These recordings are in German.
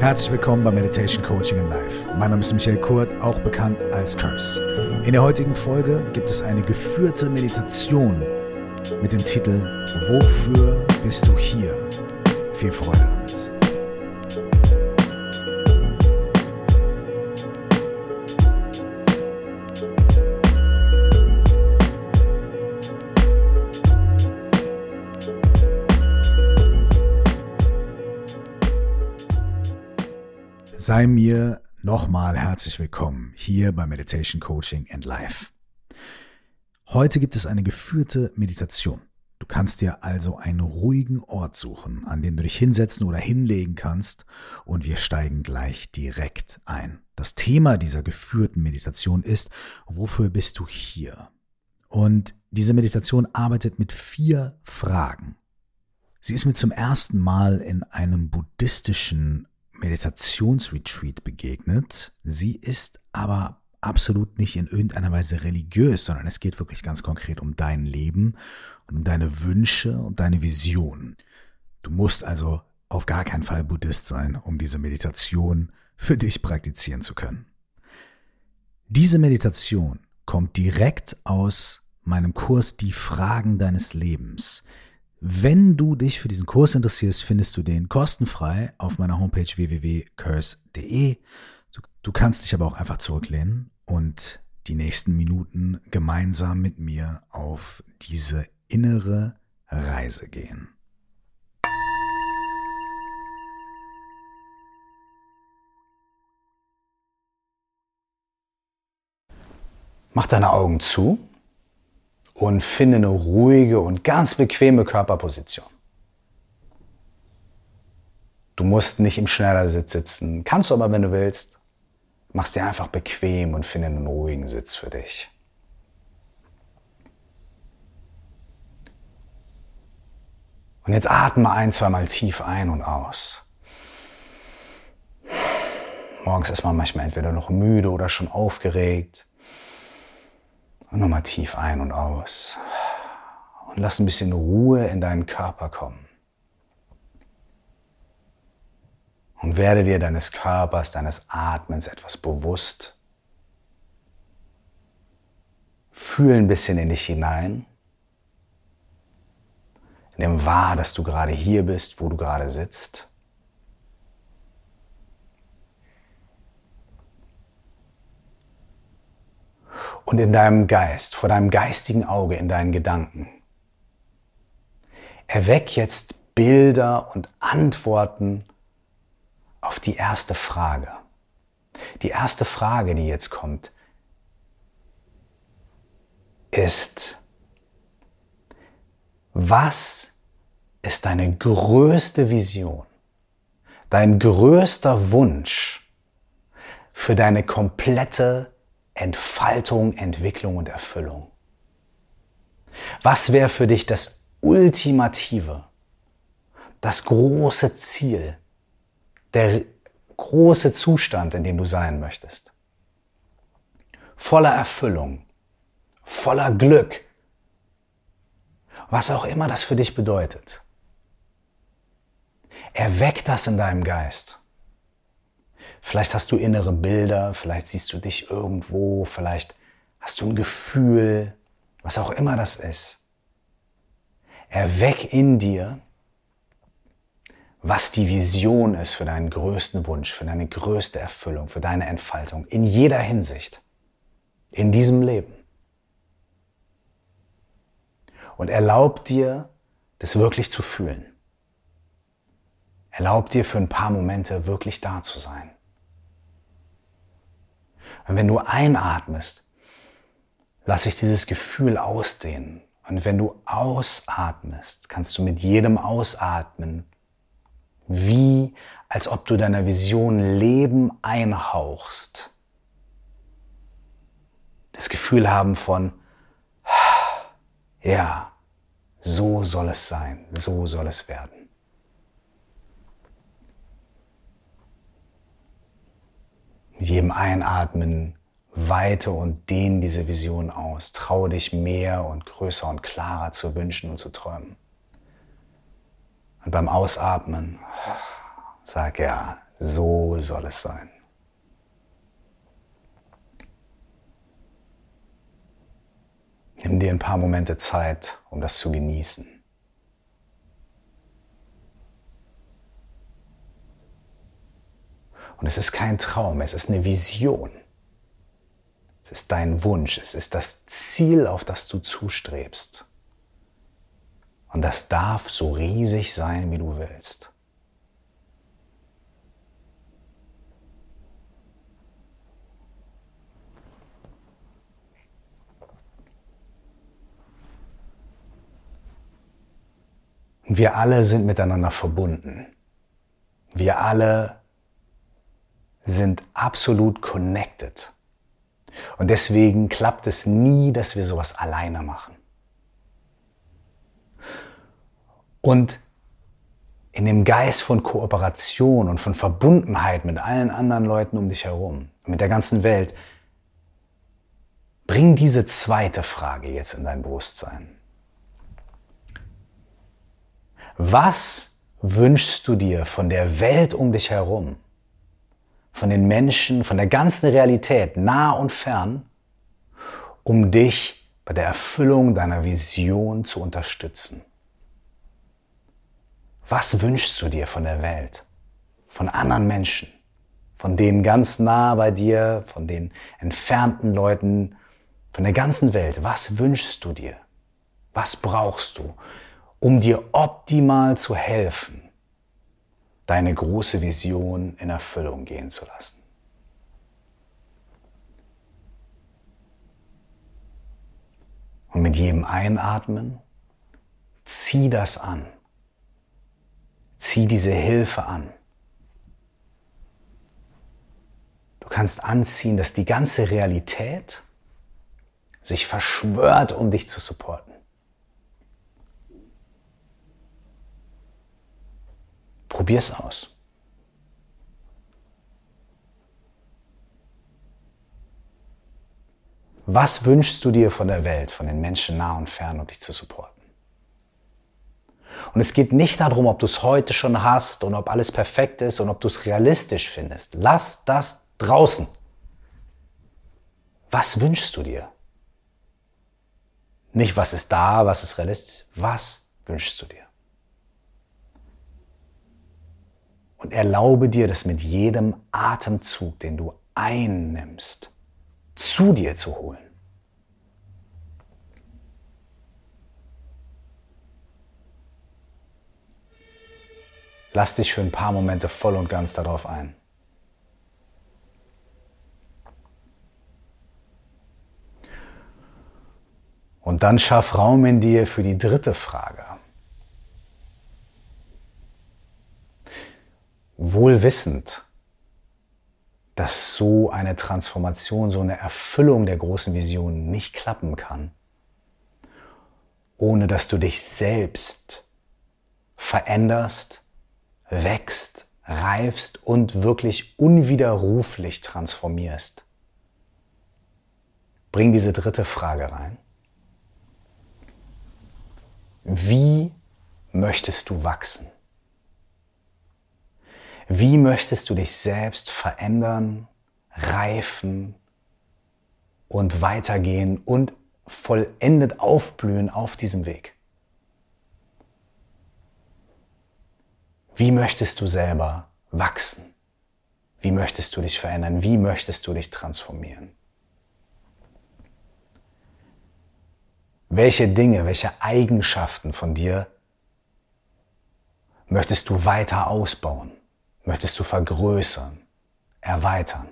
Herzlich willkommen bei Meditation Coaching in Life. Mein Name ist Michael Kurt, auch bekannt als Curse. In der heutigen Folge gibt es eine geführte Meditation mit dem Titel Wofür bist du hier? Viel Freude Sei mir nochmal herzlich willkommen hier bei Meditation Coaching and Life. Heute gibt es eine geführte Meditation. Du kannst dir also einen ruhigen Ort suchen, an dem du dich hinsetzen oder hinlegen kannst und wir steigen gleich direkt ein. Das Thema dieser geführten Meditation ist, wofür bist du hier? Und diese Meditation arbeitet mit vier Fragen. Sie ist mir zum ersten Mal in einem buddhistischen Meditationsretreat begegnet. Sie ist aber absolut nicht in irgendeiner Weise religiös, sondern es geht wirklich ganz konkret um dein Leben und um deine Wünsche und deine Vision. Du musst also auf gar keinen Fall Buddhist sein, um diese Meditation für dich praktizieren zu können. Diese Meditation kommt direkt aus meinem Kurs Die Fragen deines Lebens. Wenn du dich für diesen Kurs interessierst, findest du den kostenfrei auf meiner Homepage www.curse.de. Du, du kannst dich aber auch einfach zurücklehnen und die nächsten Minuten gemeinsam mit mir auf diese innere Reise gehen. Mach deine Augen zu und finde eine ruhige und ganz bequeme Körperposition. Du musst nicht im Schneidersitz sitzen, kannst du aber, wenn du willst. Mach's dir einfach bequem und finde einen ruhigen Sitz für dich. Und jetzt atme ein, zweimal tief ein und aus. Morgens ist man manchmal entweder noch müde oder schon aufgeregt. Und nochmal tief ein und aus. Und lass ein bisschen Ruhe in deinen Körper kommen. Und werde dir deines Körpers, deines Atmens etwas bewusst. Fühl ein bisschen in dich hinein. Nimm wahr, dass du gerade hier bist, wo du gerade sitzt. Und in deinem Geist, vor deinem geistigen Auge, in deinen Gedanken. Erweck jetzt Bilder und Antworten auf die erste Frage. Die erste Frage, die jetzt kommt, ist, was ist deine größte Vision, dein größter Wunsch für deine komplette Entfaltung, Entwicklung und Erfüllung. Was wäre für dich das Ultimative, das große Ziel, der große Zustand, in dem du sein möchtest? Voller Erfüllung, voller Glück, was auch immer das für dich bedeutet. Erweck das in deinem Geist. Vielleicht hast du innere Bilder, vielleicht siehst du dich irgendwo, vielleicht hast du ein Gefühl, was auch immer das ist. Erweck in dir, was die Vision ist für deinen größten Wunsch, für deine größte Erfüllung, für deine Entfaltung in jeder Hinsicht, in diesem Leben. Und erlaub dir, das wirklich zu fühlen. Erlaub dir für ein paar Momente wirklich da zu sein. Und wenn du einatmest, lass sich dieses Gefühl ausdehnen. Und wenn du ausatmest, kannst du mit jedem Ausatmen wie als ob du deiner Vision Leben einhauchst. Das Gefühl haben von, ja, so soll es sein, so soll es werden. Mit jedem Einatmen weite und dehne diese Vision aus. Traue dich mehr und größer und klarer zu wünschen und zu träumen. Und beim Ausatmen sag ja, so soll es sein. Nimm dir ein paar Momente Zeit, um das zu genießen. Und es ist kein Traum, es ist eine Vision. Es ist dein Wunsch, es ist das Ziel, auf das du zustrebst. Und das darf so riesig sein, wie du willst. Wir alle sind miteinander verbunden. Wir alle sind absolut connected. Und deswegen klappt es nie, dass wir sowas alleine machen. Und in dem Geist von Kooperation und von Verbundenheit mit allen anderen Leuten um dich herum, mit der ganzen Welt, bring diese zweite Frage jetzt in dein Bewusstsein. Was wünschst du dir von der Welt um dich herum, von den Menschen, von der ganzen Realität, nah und fern, um dich bei der Erfüllung deiner Vision zu unterstützen? Was wünschst du dir von der Welt, von anderen Menschen, von denen ganz nah bei dir, von den entfernten Leuten, von der ganzen Welt? Was wünschst du dir? Was brauchst du? um dir optimal zu helfen, deine große Vision in Erfüllung gehen zu lassen. Und mit jedem Einatmen zieh das an. Zieh diese Hilfe an. Du kannst anziehen, dass die ganze Realität sich verschwört, um dich zu supporten. Probier es aus. Was wünschst du dir von der Welt, von den Menschen nah und fern, um dich zu supporten? Und es geht nicht darum, ob du es heute schon hast und ob alles perfekt ist und ob du es realistisch findest. Lass das draußen. Was wünschst du dir? Nicht, was ist da, was ist realistisch. Was wünschst du dir? Und erlaube dir, das mit jedem Atemzug, den du einnimmst, zu dir zu holen. Lass dich für ein paar Momente voll und ganz darauf ein. Und dann schaff Raum in dir für die dritte Frage. Wohl wissend, dass so eine Transformation, so eine Erfüllung der großen Vision nicht klappen kann, ohne dass du dich selbst veränderst, wächst, reifst und wirklich unwiderruflich transformierst. Bring diese dritte Frage rein. Wie möchtest du wachsen? Wie möchtest du dich selbst verändern, reifen und weitergehen und vollendet aufblühen auf diesem Weg? Wie möchtest du selber wachsen? Wie möchtest du dich verändern? Wie möchtest du dich transformieren? Welche Dinge, welche Eigenschaften von dir möchtest du weiter ausbauen? Möchtest du vergrößern, erweitern?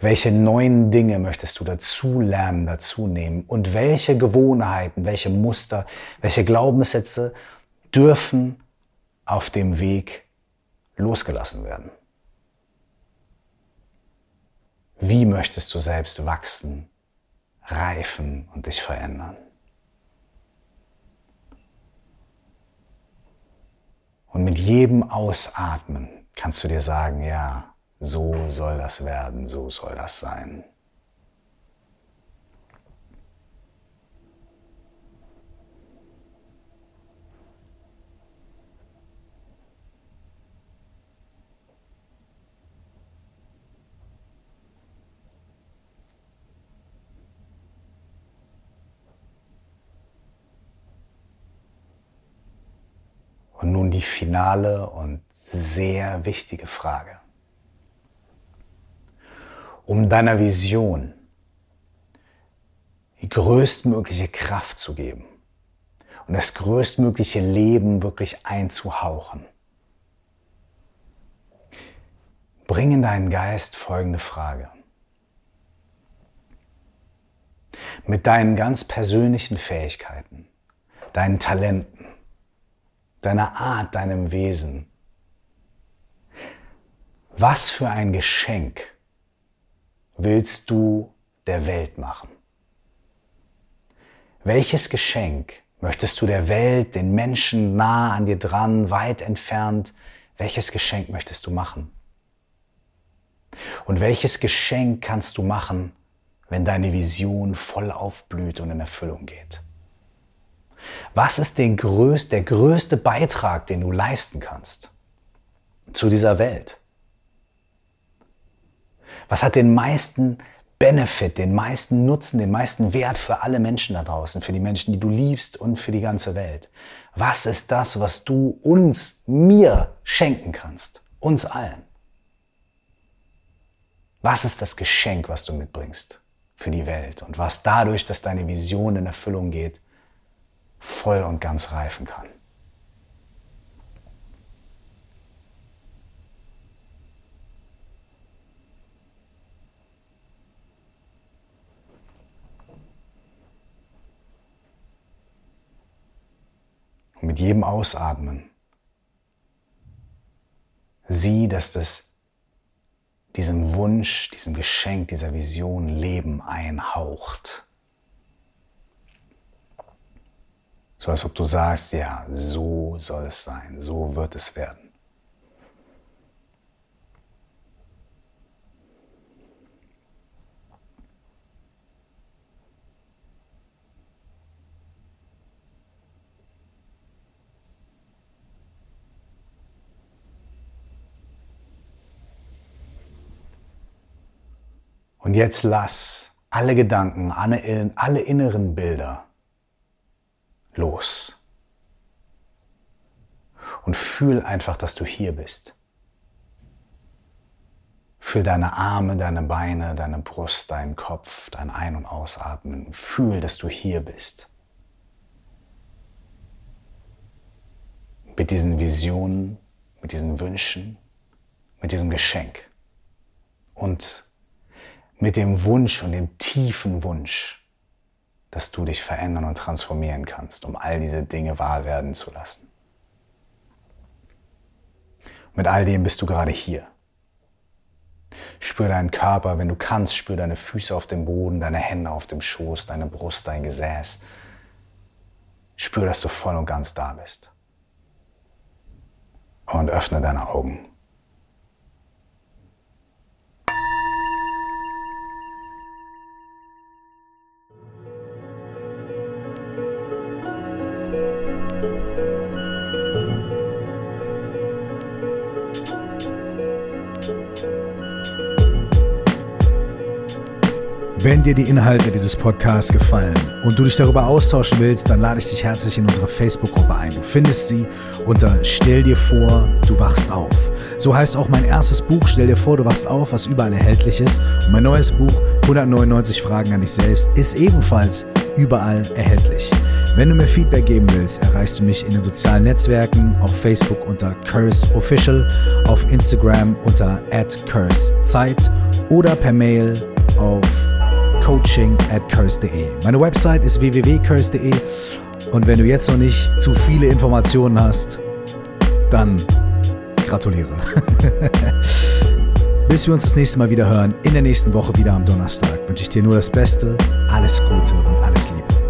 Welche neuen Dinge möchtest du dazu lernen, dazu nehmen? Und welche Gewohnheiten, welche Muster, welche Glaubenssätze dürfen auf dem Weg losgelassen werden? Wie möchtest du selbst wachsen, reifen und dich verändern? Und mit jedem Ausatmen kannst du dir sagen, ja, so soll das werden, so soll das sein. Und nun die finale und sehr wichtige Frage. Um deiner Vision die größtmögliche Kraft zu geben und das größtmögliche Leben wirklich einzuhauchen. Bring in deinen Geist folgende Frage. Mit deinen ganz persönlichen Fähigkeiten, deinen Talenten, deiner Art, deinem Wesen, was für ein Geschenk willst du der Welt machen? Welches Geschenk möchtest du der Welt, den Menschen nah an dir dran, weit entfernt, welches Geschenk möchtest du machen? Und welches Geschenk kannst du machen, wenn deine Vision voll aufblüht und in Erfüllung geht? Was ist der größte Beitrag, den du leisten kannst zu dieser Welt? Was hat den meisten Benefit, den meisten Nutzen, den meisten Wert für alle Menschen da draußen, für die Menschen, die du liebst und für die ganze Welt. Was ist das, was du uns, mir schenken kannst? Uns allen. Was ist das Geschenk, was du mitbringst für die Welt und was dadurch, dass deine Vision in Erfüllung geht, voll und ganz reifen kann? Und mit jedem Ausatmen sieh, dass das diesem Wunsch, diesem Geschenk, dieser Vision Leben einhaucht. So als ob du sagst, ja, so soll es sein, so wird es werden. Und jetzt lass alle Gedanken, alle, inneren Bilder los. Und fühl einfach, dass du hier bist. Fühl deine Arme, deine Beine, deine Brust, deinen Kopf, dein Ein- und Ausatmen. Fühl, dass du hier bist. Mit diesen Visionen, mit diesen Wünschen, mit diesem Geschenk. Und mit dem Wunsch und dem tiefen Wunsch, dass du dich verändern und transformieren kannst, um all diese Dinge wahr werden zu lassen. Mit all dem bist du gerade hier. Spür deinen Körper, wenn du kannst, spür deine Füße auf dem Boden, deine Hände auf dem Schoß, deine Brust, dein Gesäß. Spür, dass du voll und ganz da bist. Und öffne deine Augen. Wenn dir die Inhalte dieses Podcasts gefallen und du dich darüber austauschen willst, dann lade ich dich herzlich in unsere Facebook-Gruppe ein. Du findest sie unter Stell dir vor, du wachst auf. So heißt auch mein erstes Buch, Stell dir vor, du wachst auf, was überall erhältlich ist. Und mein neues Buch, 199 Fragen an dich selbst, ist ebenfalls überall erhältlich. Wenn du mir Feedback geben willst, erreichst du mich in den sozialen Netzwerken, auf Facebook unter Curse Official, auf Instagram unter @cursezeit oder per Mail auf coaching at curse.de. Meine Website ist www.curse.de und wenn du jetzt noch nicht zu viele Informationen hast, dann gratuliere. Bis wir uns das nächste Mal wieder hören, in der nächsten Woche wieder am Donnerstag, wünsche ich dir nur das Beste, alles Gute und alles Liebe.